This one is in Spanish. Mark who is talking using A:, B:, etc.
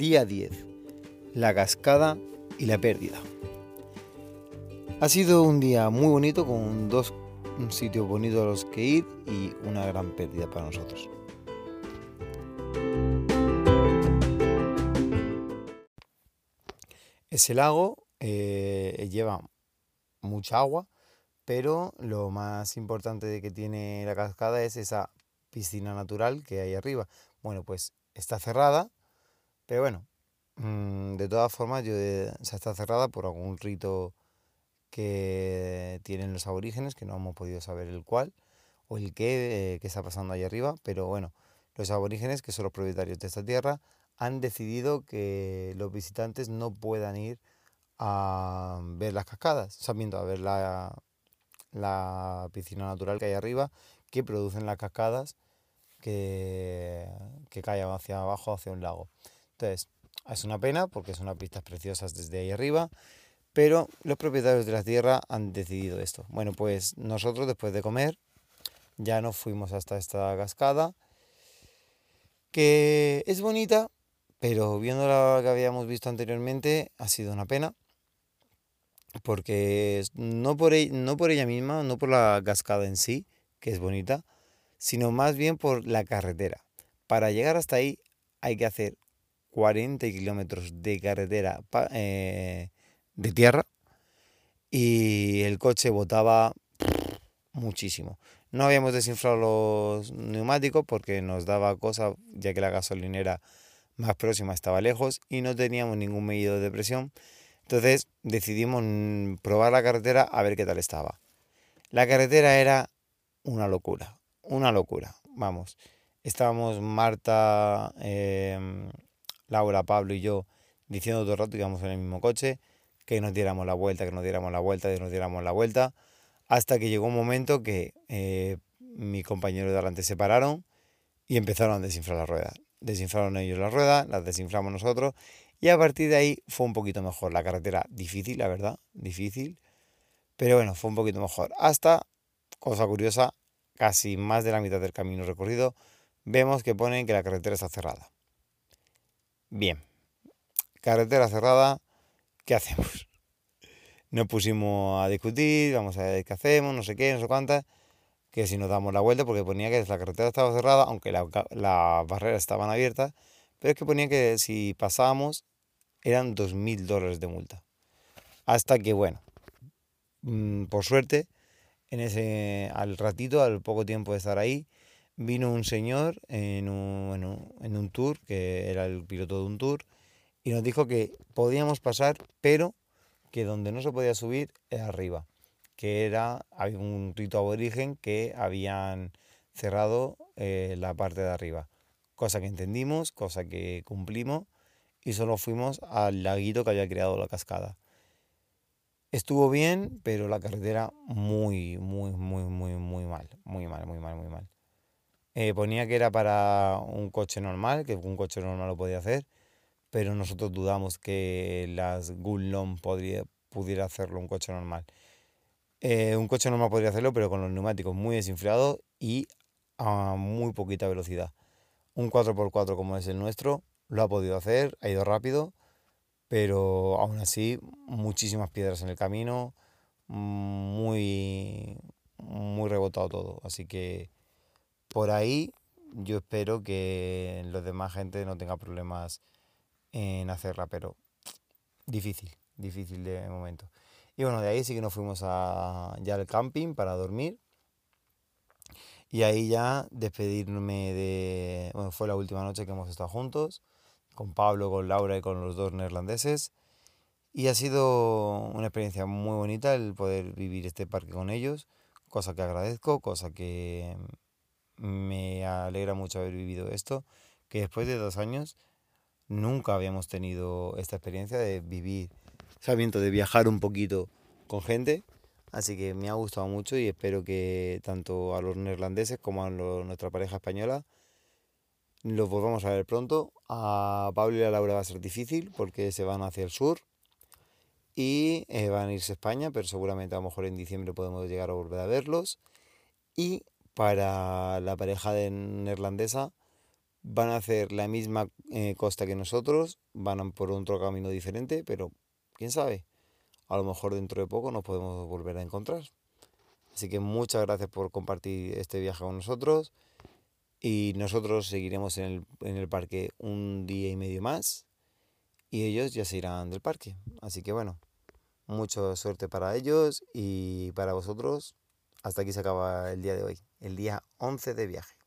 A: Día 10. La cascada y la pérdida. Ha sido un día muy bonito con dos sitios bonitos a los que ir y una gran pérdida para nosotros. Ese lago eh, lleva mucha agua, pero lo más importante que tiene la cascada es esa piscina natural que hay arriba. Bueno, pues está cerrada, pero bueno, mm, de todas formas, yo, está cerrada por algún rito que tienen los aborígenes, que no hemos podido saber el cuál o el qué, eh, está pasando ahí arriba, pero bueno, los aborígenes, que son los propietarios de esta tierra, han decidido que los visitantes no puedan ir a ver las cascadas, sabiendo a ver la, la piscina natural que hay arriba, que producen las cascadas que, que cae hacia abajo, hacia un lago. Entonces, es una pena porque son unas pistas preciosas desde ahí arriba, pero los propietarios de la tierra han decidido esto. Bueno, pues nosotros después de comer ya nos fuimos hasta esta cascada, que es bonita, pero viendo la que habíamos visto anteriormente ha sido una pena, porque no por, e, no por ella misma, no por la cascada en sí, que es bonita, sino más bien por la carretera. Para llegar hasta ahí hay que hacer 40 kilómetros de carretera eh, de tierra y el coche botaba muchísimo. No habíamos desinflado los neumáticos porque nos daba cosa, ya que la gasolinera más próxima estaba lejos y no teníamos ningún medidor de presión. Entonces decidimos probar la carretera a ver qué tal estaba. La carretera era una locura una locura, vamos. Estábamos Marta, em, Laura, Pablo y yo diciendo todo el rato que íbamos en el mismo coche, que nos diéramos la vuelta, que nos diéramos la vuelta, que nos diéramos la vuelta, hasta que llegó un momento que eh, mi compañero de delante se pararon y empezaron a desinflar las ruedas. Desinflaron ellos las ruedas, las desinflamos nosotros y a partir de ahí fue un poquito mejor. La carretera difícil, la verdad, difícil, pero bueno, fue un poquito mejor. Hasta, cosa curiosa, casi más de la mitad del camino recorrido, vemos que ponen que la carretera está cerrada. Bien, carretera cerrada, ¿qué hacemos? Nos pusimos a discutir, vamos a ver qué hacemos, no sé qué, no sé cuántas, que si nos damos la vuelta, porque ponía que la carretera estaba cerrada, aunque las barreras estaban abiertas, pero es que ponía que si pasábamos eran 2.000 dólares de multa. Hasta que, bueno, mm, por suerte, en ese, al ratito, al poco tiempo de estar ahí, vino un señor en un, en un tour, que era el piloto de un tour, y nos dijo que podíamos pasar, pero que donde no se podía subir era arriba, que era había un rito aborigen que habían cerrado eh, la parte de arriba, cosa que entendimos, cosa que cumplimos y solo fuimos al laguito que había creado la cascada. Estuvo bien, pero la carretera muy, muy, Eh, ponía que era para un coche normal, que un coche normal lo podía hacer, pero nosotros dudamos que las Gullon pudiera hacerlo un coche normal. Eh, un coche normal podría hacerlo, pero con los neumáticos muy desinflados y a muy poquita velocidad. Un 4x4 como es el nuestro lo ha podido hacer, ha ido rápido, pero aún así muchísimas piedras en el camino, muy, muy rebotado todo. Así que por ahí yo espero que los demás gente no tenga problemas en hacerla, pero difícil, difícil de momento. Y bueno, de ahí sí que nos fuimos a, ya al camping para dormir. Y ahí ya despedirme de... Bueno, fue la última noche que hemos estado juntos con Pablo, con Laura y con los dos neerlandeses. Y ha sido una experiencia muy bonita el poder vivir este parque con ellos, cosa que agradezco, cosa que me alegra mucho haber vivido esto, que después de dos años nunca habíamos tenido esta experiencia de vivir, sabiendo de viajar un poquito con gente. Así que me ha gustado mucho y espero que tanto a los neerlandeses como a nuestra pareja española los volvamos a ver pronto. A Pablo y a Laura va a ser difícil porque se van hacia el sur y eh, van a irse a España, pero seguramente a lo mejor en diciembre podemos llegar a volver a verlos. Y para la pareja de neerlandesa, van a hacer la misma eh, costa que nosotros, van por otro camino diferente, pero quién sabe, a lo mejor dentro de poco nos podemos volver a encontrar. Así que muchas gracias por compartir este viaje con nosotros y nosotros seguiremos en el, en el parque un día y medio más y ellos ya se irán del parque. Así que bueno, mucha suerte para ellos y para vosotros. Hasta aquí se acaba el día de hoy, el día 11 de viaje.